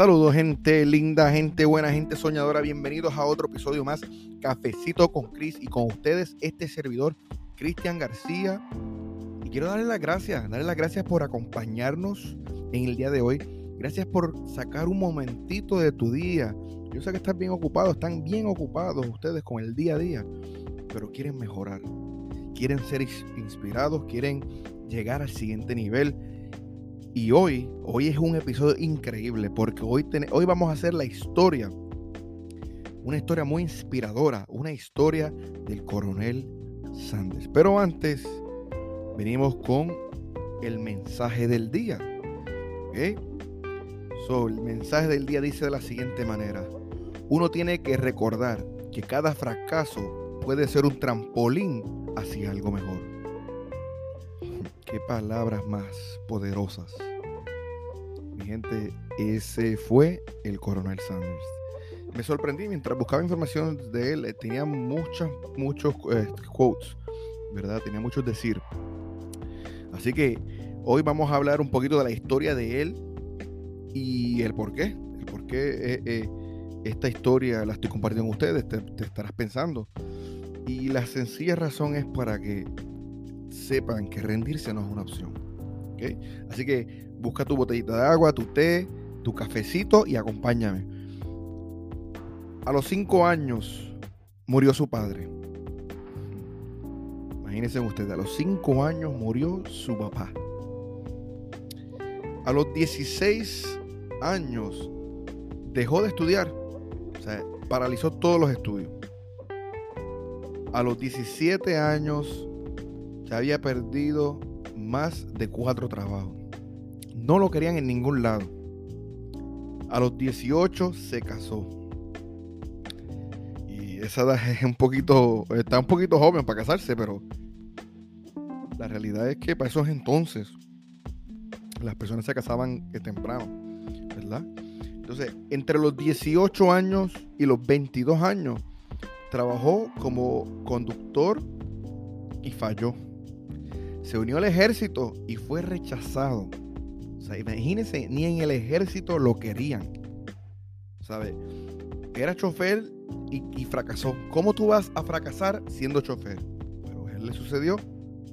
Saludos gente linda, gente buena, gente soñadora. Bienvenidos a otro episodio más, Cafecito con Cris y con ustedes este servidor, Cristian García. Y quiero darle las gracias, darle las gracias por acompañarnos en el día de hoy. Gracias por sacar un momentito de tu día. Yo sé que están bien ocupados, están bien ocupados ustedes con el día a día, pero quieren mejorar, quieren ser inspirados, quieren llegar al siguiente nivel y hoy, hoy es un episodio increíble porque hoy, hoy vamos a hacer la historia, una historia muy inspiradora, una historia del coronel Sanders. Pero antes, venimos con el mensaje del día. So, el mensaje del día dice de la siguiente manera. Uno tiene que recordar que cada fracaso puede ser un trampolín hacia algo mejor. Qué palabras más poderosas. Mi gente, ese fue el coronel Sanders. Me sorprendí mientras buscaba información de él. Eh, tenía muchos, muchos eh, quotes, ¿verdad? Tenía muchos decir. Así que hoy vamos a hablar un poquito de la historia de él y el por qué. El por qué eh, esta historia la estoy compartiendo con ustedes. te estarás pensando. Y la sencilla razón es para que sepan que rendirse no es una opción. Así que busca tu botellita de agua, tu té, tu cafecito y acompáñame. A los cinco años murió su padre. Imagínense ustedes, a los cinco años murió su papá. A los 16 años dejó de estudiar. O sea, paralizó todos los estudios. A los 17 años había perdido más de cuatro trabajos. No lo querían en ningún lado. A los 18 se casó. Y esa edad es un poquito, está un poquito joven para casarse, pero la realidad es que para esos entonces las personas se casaban temprano, ¿verdad? Entonces, entre los 18 años y los 22 años, trabajó como conductor y falló se unió al ejército y fue rechazado. O sea, imagínense, ni en el ejército lo querían. ¿Sabe? Era chofer y, fracasó. ¿Cómo tú vas a fracasar siendo chofer? Pero a él le sucedió.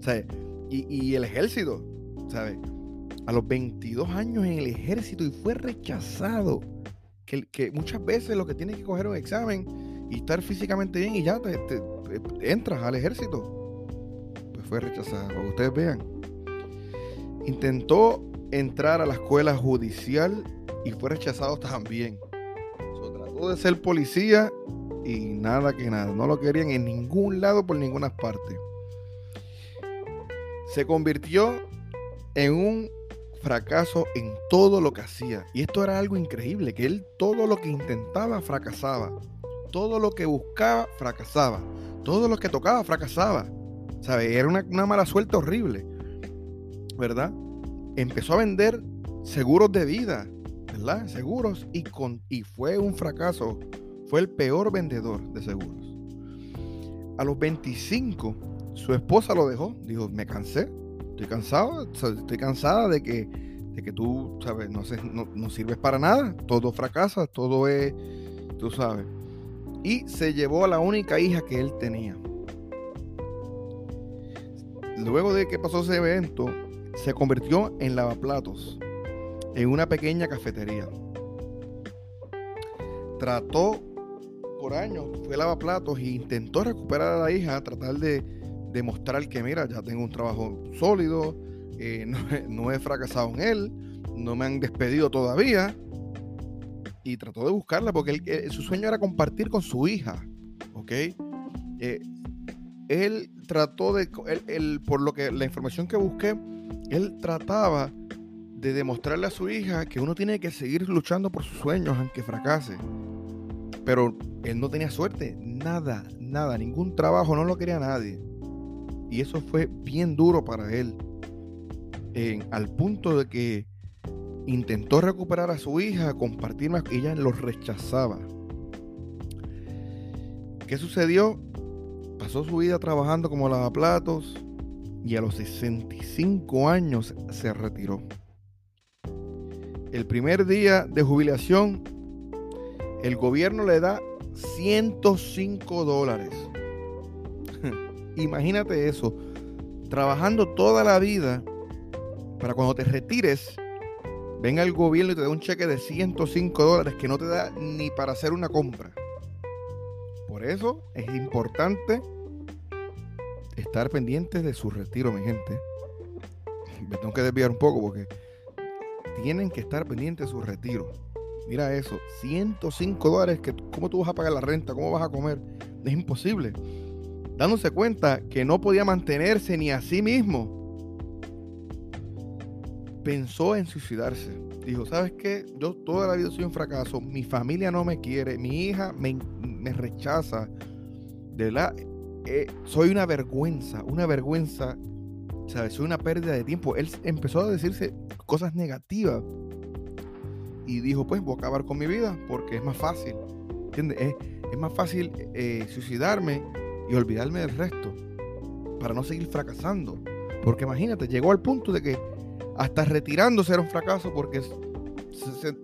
¿Sabe? Y, el ejército, ¿sabe? A los 22 años en el ejército y fue rechazado. Que, que muchas veces lo que tienes que coger un examen y estar físicamente bien y ya te entras al ejército fue rechazada, para que ustedes vean. Intentó entrar a la escuela judicial y fue rechazado también. trató de ser policía y nada que nada. No lo querían en ningún lado por ninguna parte. Se convirtió en un fracaso en todo lo que hacía. Y esto era algo increíble, que él todo lo que intentaba fracasaba. Todo lo que buscaba fracasaba. Todo lo que tocaba fracasaba. Era una, mala suerte horrible, ¿verdad? Empezó a vender seguros de vida, ¿verdad? Seguros y, con, y fue un fracaso. Fue el peor vendedor de seguros. A los 25, su esposa lo dejó. Dijo, me cansé, estoy cansado, estoy cansada de que, de que tú, ¿sabes? No, no, no sirves para nada, todo fracasa, todo es, tú sabes. Y se llevó a la única hija que él tenía luego de que pasó ese evento, se convirtió en lavaplatos en una pequeña cafetería. Trató por años, fue lavaplatos e intentó recuperar a la hija, tratar de demostrar que, mira, ya tengo un trabajo sólido, eh, no, he fracasado en él, no me han despedido todavía. Y trató de buscarla porque eh, su sueño era compartir con su hija. ¿Ok? Eh, él trató de, por lo que la información que busqué, él trataba de demostrarle a su hija que uno tiene que seguir luchando por sus sueños aunque fracase. Pero él no tenía suerte, nada, nada, ningún trabajo, no lo quería nadie. Y eso fue bien duro para él, al punto de que intentó recuperar a su hija, compartir más, ella lo rechazaba. ¿Qué sucedió? Pasó su vida trabajando como lavaplatos y a los 65 años se retiró. el primer día de jubilación, el gobierno le da 105 dólares. Imagínate eso, trabajando toda la vida para cuando te retires, venga el gobierno y te da un cheque de 105 dólares que no te da ni para hacer una compra. Eso es importante estar pendientes de su retiro, mi gente. Me tengo que desviar un poco porque tienen que estar pendientes de su retiro. Mira eso, 105 dólares, que, ¿cómo tú vas a pagar la renta? ¿Cómo vas a comer? Es imposible. Dándose cuenta que no podía mantenerse ni a sí mismo. Pensó en suicidarse. Dijo, ¿sabes qué? Yo toda la vida soy un fracaso. Mi familia no me quiere. Mi hija me, me rechaza. De verdad, eh, soy una vergüenza. Una vergüenza. ¿Sabes? Soy una pérdida de tiempo. Él empezó a decirse cosas negativas y dijo, pues voy a acabar con mi vida porque es más fácil. ¿Entiendes? Es, más fácil eh, suicidarme y olvidarme del resto para no seguir fracasando. Porque imagínate, llegó al punto de que hasta retirándose era un fracaso porque es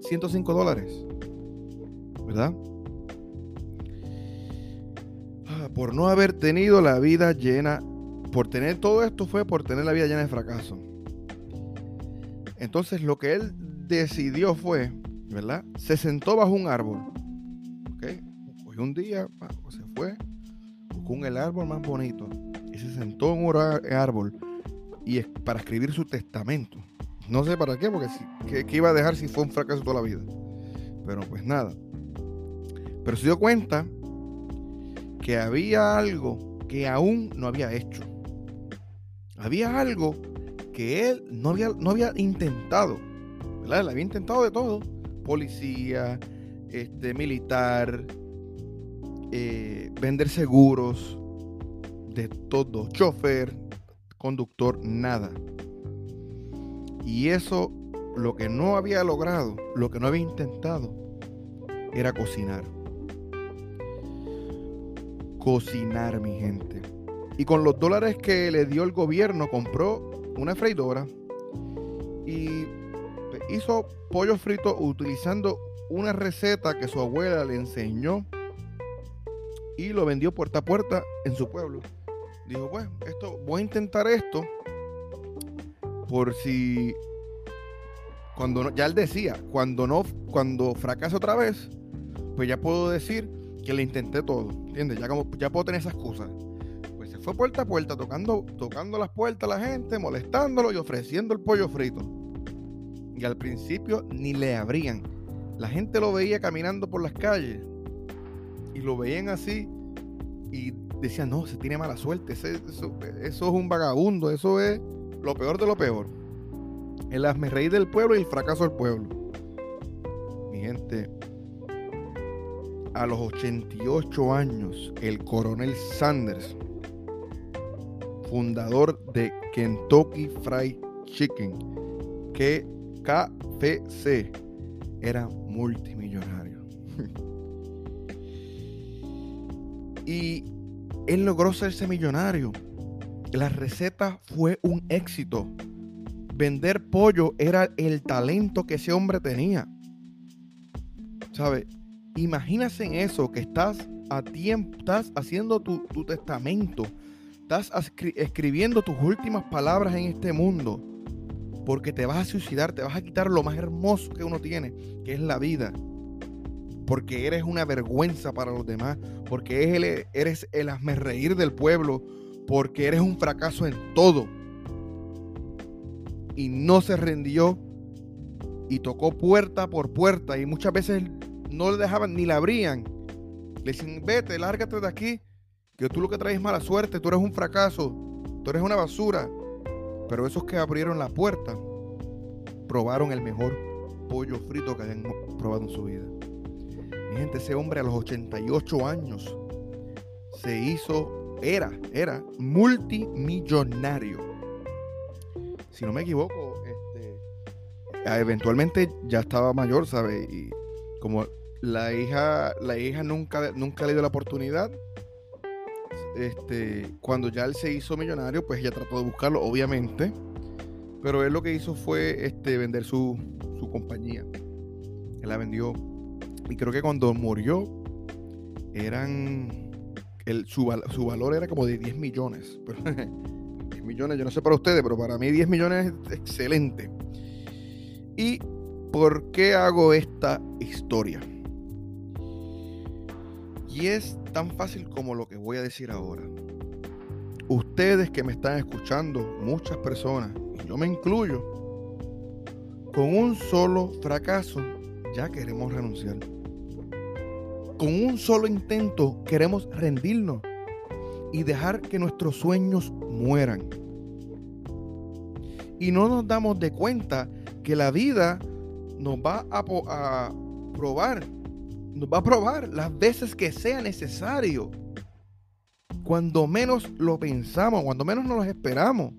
105 dólares. ¿Verdad? Ah, por no haber tenido la vida llena, por tener todo esto fue por tener la vida llena de fracaso. Entonces lo que él decidió fue, ¿verdad? Se sentó bajo un árbol. ¿Ok? Cogió un día, se fue, buscó el árbol más bonito y se sentó en un árbol y es para escribir su testamento. No sé para qué, porque ¿qué, iba a dejar si fue un fracaso toda la vida? Pero pues nada. Pero se dio cuenta que había algo que aún no había hecho. Había algo que él no había, no había intentado. ¿verdad? había intentado de todo. Policía, este, militar, eh, vender seguros, de todo. Chofer, conductor, nada. Y eso, lo que no había logrado, lo que no había intentado, era cocinar. Cocinar, mi gente. Y con los dólares que le dio el gobierno, compró una freidora y hizo pollo frito utilizando una receta que su abuela le enseñó y lo vendió puerta a puerta en su pueblo. Dijo, bueno, esto, voy a intentar esto por si cuando no, ya él decía, cuando no, cuando fracase otra vez, pues ya puedo decir que le intenté todo, ¿entiendes? Ya como ya puedo tener esas cosas. Pues se fue puerta a puerta tocando, tocando las puertas a la gente, molestándolo y ofreciendo el pollo frito y al principio ni le abrían. La gente lo veía caminando por las calles y lo veían así y decían, no, se tiene mala suerte, eso, es un vagabundo, eso es lo peor de lo peor. El reír del pueblo y el fracaso del pueblo. Mi gente, a los 88 años, el coronel Sanders, fundador de Kentucky Fried Chicken, que KFC era multimillonario. y él logró serse millonario. La receta fue un éxito. Vender pollo era el talento que ese hombre tenía. ¿Sabe? Imagínate en eso, que estás a tiempo, estás haciendo tu, tu testamento, estás escribiendo tus últimas palabras en este mundo porque te vas a suicidar, te vas a quitar lo más hermoso que uno tiene, que es la vida. Porque eres una vergüenza para los demás, porque eres el reír del pueblo, porque eres un fracaso en todo. Y no se rindió y tocó puerta por puerta y muchas veces no le dejaban ni la abrían. Le decían, vete, lárgate de aquí, que tú lo que traes es mala suerte, tú eres un fracaso, tú eres una basura. Pero esos que abrieron la puerta probaron el mejor pollo frito que hayan probado en su vida. Mi gente, ese hombre a los 88 años se hizo, era, era multimillonario. Si no me equivoco, este, eventualmente ya estaba mayor, ¿sabes? Y como la hija, la hija nunca, nunca le dio la oportunidad, este, cuando ya él se hizo millonario, pues ella trató de buscarlo, obviamente. Pero él lo que hizo fue este, vender su, compañía. Él la vendió. Y creo que cuando murió, eran. Su, su valor era como de 10 millones. 10 millones, yo no sé para ustedes, pero para mí 10 millones es excelente. ¿Y por qué hago esta historia? Y es tan fácil como lo que voy a decir ahora. Ustedes que me están escuchando, muchas personas, y yo me incluyo, con un solo fracaso ya queremos renunciar. Con un solo intento queremos rendirnos y dejar que nuestros sueños mueran. Y no nos damos de cuenta que la vida nos va a, a probar, nos va a probar las veces que sea necesario. Cuando menos lo pensamos, cuando menos nos lo esperamos.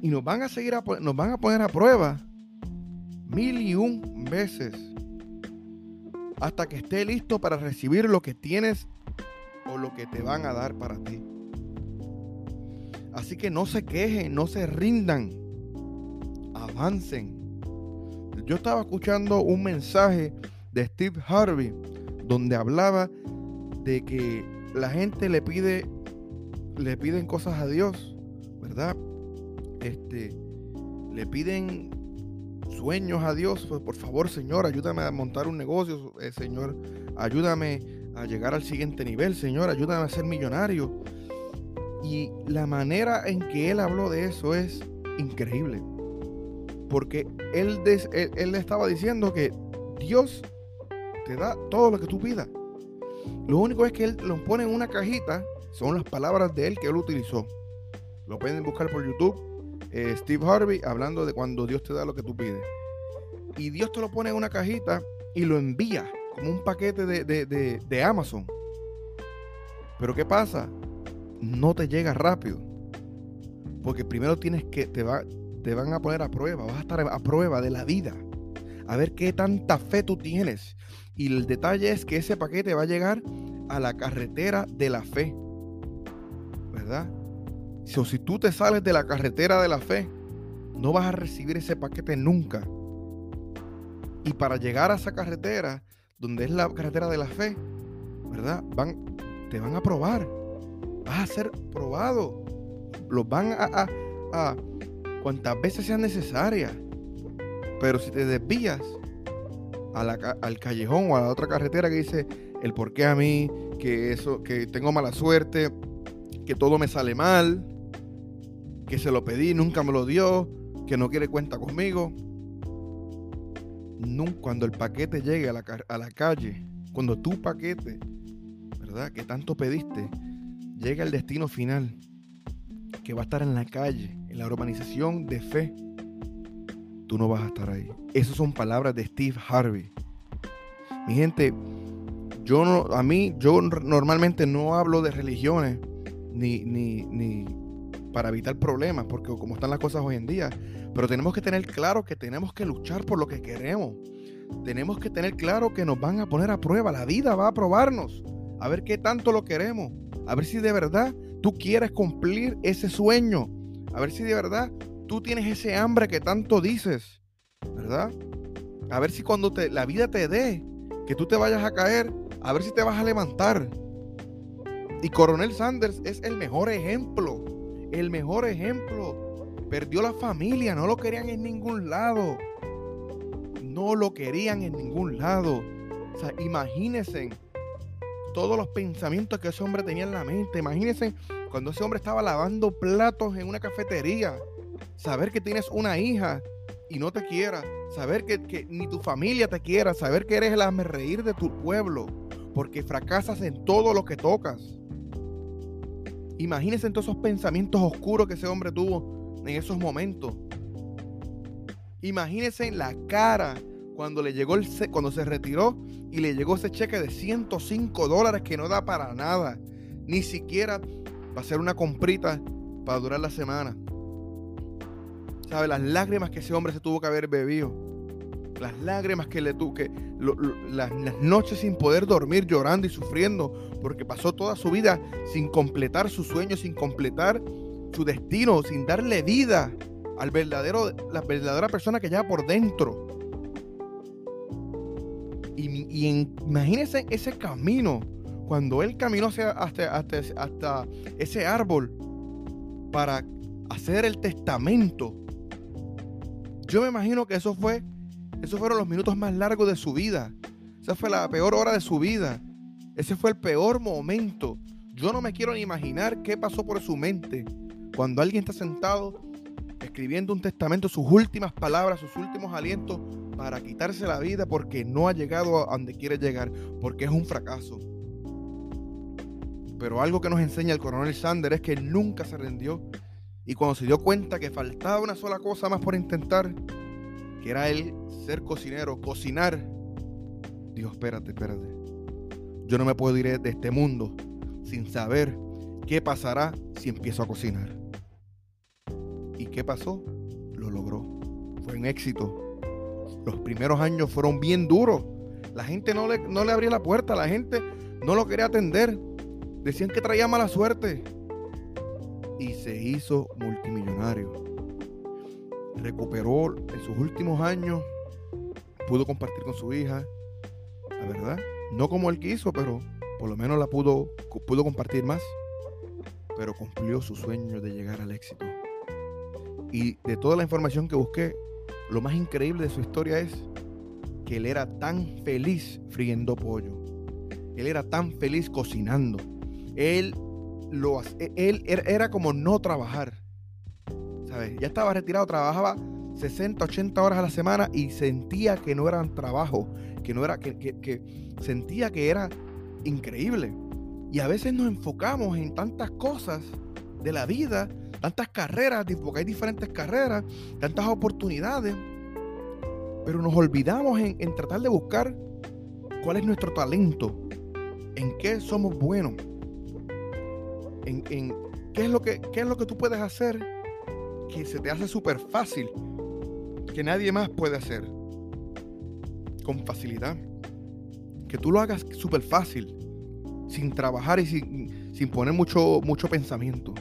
Y nos van a seguir, nos van a poner a prueba mil y un veces hasta que esté listo para recibir lo que tienes o lo que te van a dar para ti. Así que no se quejen, no se rindan, avancen. Yo estaba escuchando un mensaje de Steve Harvey donde hablaba de que la gente le pide le piden cosas a Dios, ¿verdad? Este le piden sueños a Dios, pues por favor, Señor, ayúdame a montar un negocio, eh, Señor, ayúdame a llegar al siguiente nivel, Señor, ayúdame a ser millonario. Y la manera en que él habló de eso es increíble. Porque él, él, le estaba diciendo que Dios te da todo lo que tú pidas. Lo único es que él lo pone en una cajita, son las palabras de él que él utilizó. Lo pueden buscar por YouTube. Eh, Steve Harvey hablando de cuando Dios te da lo que tú pides. Y Dios te lo pone en una cajita y lo envía como un paquete de, de Amazon. Pero ¿qué pasa? No te llega rápido. Porque primero tienes que, te, va, te van a poner a prueba, vas a estar a prueba de la vida. A ver qué tanta fe tú tienes. Y el detalle es que ese paquete va a llegar a la carretera de la fe. ¿Verdad? So, si tú te sales de la carretera de la fe, no vas a recibir ese paquete nunca. Y para llegar a esa carretera, donde es la carretera de la fe, ¿verdad? Van, te van a probar. Vas a ser probado. Los van a, a cuantas veces sean necesarias. Pero si te desvías al callejón o a la otra carretera que dice el por qué a mí, que eso, que tengo mala suerte, que todo me sale mal, que se lo pedí, nunca me lo dio, que no quiere cuenta conmigo. cuando el paquete llegue a la, a la calle, cuando tu paquete, ¿verdad? Que tanto pediste, llegue al destino final, que va a estar en la calle, la urbanización de fe, tú no vas a estar ahí. Esas son palabras de Steve Harvey. Mi gente, yo no, a mí, yo normalmente no hablo de religiones ni, ni, ni para evitar problemas, porque como están las cosas hoy en día, pero tenemos que tener claro que tenemos que luchar por lo que queremos. Tenemos que tener claro que nos van a poner a prueba, la vida va a probarnos, a ver qué tanto lo queremos, a ver si de verdad tú quieres cumplir ese sueño, a ver si de verdad tú tienes ese hambre que tanto dices, ¿verdad? A ver si cuando te, la vida te dé, que tú te vayas a caer, a ver si te vas a levantar. Y Coronel Sanders es el mejor ejemplo, el mejor ejemplo. Perdió la familia, no lo querían en ningún lado. No lo querían en ningún lado. O sea, imagínense todos los pensamientos que ese hombre tenía en la mente. Imagínense cuando ese hombre estaba lavando platos en una cafetería. Saber que tienes una hija y no te quiera. Saber que, ni tu familia te quiera. Saber que eres el reír de tu pueblo. Porque fracasas en todo lo que tocas. Imagínense todos esos pensamientos oscuros que ese hombre tuvo en esos momentos. Imagínense la cara cuando le llegó el cuando se retiró y le llegó ese cheque de 105 dólares que no da para nada, ni siquiera para hacer una comprita para durar la semana. ¿Sabe? Las lágrimas que ese hombre se tuvo que haber bebido. Las lágrimas que le tuvo las, noches sin poder dormir, llorando y sufriendo, porque pasó toda su vida sin completar su sueño, sin completar su destino, sin darle vida al verdadero, la verdadera persona que lleva por dentro. Y, y imagínense ese camino, cuando él caminó hacia, hasta, hasta, ese árbol para hacer el testamento. Yo me imagino que eso fue, esos fueron los minutos más largos de su vida. Esa fue la peor hora de su vida. Ese fue el peor momento. Yo no me quiero ni imaginar qué pasó por su mente cuando alguien está sentado escribiendo un testamento, sus últimas palabras, sus últimos alientos para quitarse la vida porque no ha llegado a donde quiere llegar, porque es un fracaso. Pero algo que nos enseña el coronel Sander es que nunca se rindió y cuando se dio cuenta que faltaba una sola cosa más por intentar, que era él ser cocinero, cocinar, dijo, espérate, espérate. Yo no me puedo ir de este mundo sin saber qué pasará si empiezo a cocinar. ¿Y qué pasó? Lo logró. Fue un éxito. Los primeros años fueron bien duros. La gente no le, no le abría la puerta, la gente no lo quería atender. Decían que traía mala suerte. Y se hizo multimillonario. Recuperó en sus últimos años. Pudo compartir con su hija. La verdad. No como él quiso, pero por lo menos la pudo, pudo compartir más. Pero cumplió su sueño de llegar al éxito. Y de toda la información que busqué, lo más increíble de su historia es que él era tan feliz friendo pollo. Él era tan feliz cocinando. Él, lo, él era como no trabajar. Ya estaba retirado, trabajaba 60, 80 horas a la semana y sentía que no eran trabajo, que no era, que, sentía que era increíble. Y a veces nos enfocamos en tantas cosas de la vida tantas carreras, porque hay diferentes carreras, tantas oportunidades, pero nos olvidamos en, tratar de buscar cuál es nuestro talento, en qué somos buenos, en, qué, es lo que, qué es lo que tú puedes hacer que se te hace súper fácil, que nadie más puede hacer con facilidad. Que tú lo hagas súper fácil, sin trabajar y sin, sin poner mucho, mucho pensamiento.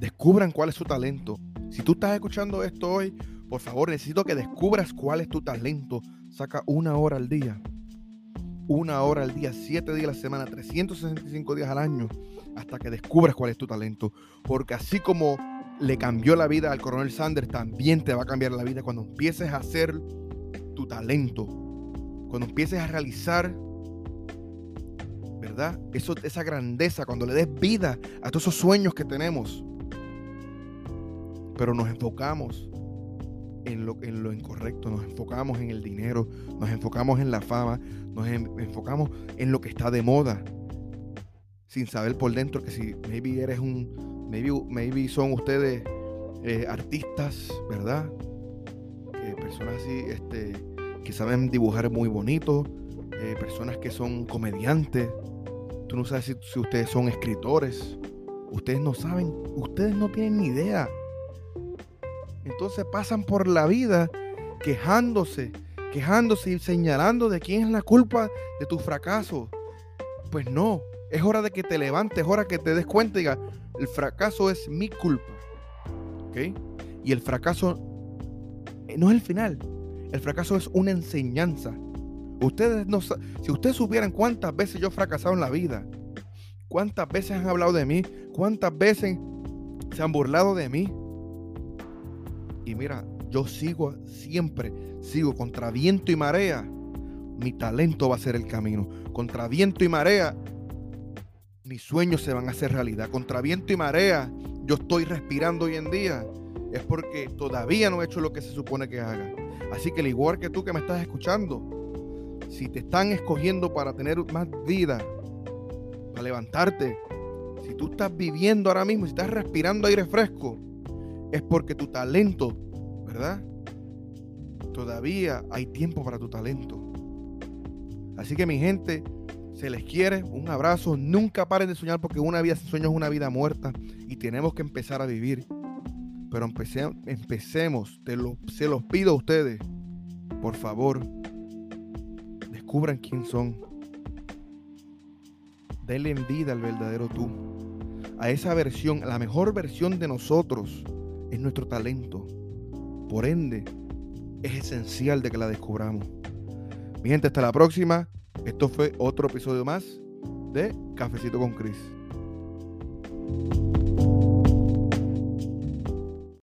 Descubran cuál es su talento. Si tú estás escuchando esto hoy, por favor, necesito que descubras cuál es tu talento. Saca una hora al día. Una hora al día, siete días a la semana, 365 días al año, hasta que descubras cuál es tu talento. Porque así como le cambió la vida al coronel Sanders, también te va a cambiar la vida cuando empieces a hacer tu talento. Cuando empieces a realizar ¿verdad? Eso, esa grandeza, cuando le des vida a todos esos sueños que tenemos pero nos enfocamos en lo, en lo incorrecto, nos enfocamos en el dinero, nos enfocamos en la fama, nos enfocamos en lo que está de moda, sin saber por dentro que si maybe eres un, maybe, maybe son ustedes eh, artistas, ¿verdad? personas así, este, que saben dibujar muy bonito, eh, personas que son comediantes, tú no sabes si, si ustedes son escritores, ustedes no saben, ustedes no tienen ni idea entonces pasan por la vida quejándose, quejándose y señalando de quién es la culpa de tu fracaso. Pues no, es hora de que te levantes, es hora que te des cuenta y digas, el fracaso es mi culpa. ¿Ok? Y el fracaso eh, no es el final, el fracaso es una enseñanza. Ustedes no si ustedes supieran cuántas veces yo he fracasado en la vida, cuántas veces han hablado de mí, cuántas veces se han burlado de mí, y mira, yo sigo siempre, sigo contra viento y marea. Mi talento va a ser el camino. Contra viento y marea, mis sueños se van a hacer realidad. Contra viento y marea, yo estoy respirando hoy en día. Es porque todavía no he hecho lo que se supone que haga. Así que al igual que tú que me estás escuchando, si te están escogiendo para tener más vida, para levantarte, si tú estás viviendo ahora mismo, si estás respirando aire fresco, es porque tu talento, ¿verdad? Todavía hay tiempo para tu talento. Así que mi gente, se les quiere, un abrazo, nunca paren de soñar porque una vida sin sueños es una vida muerta y tenemos que empezar a vivir. Pero empecemos, te lo, se los pido a ustedes, por favor, descubran quién son. Denle vida al verdadero tú, a esa versión, la mejor versión de nosotros es nuestro talento. Por ende, es esencial de que la descubramos. Mi gente, hasta la próxima. Esto fue otro episodio más de Cafecito con Chris.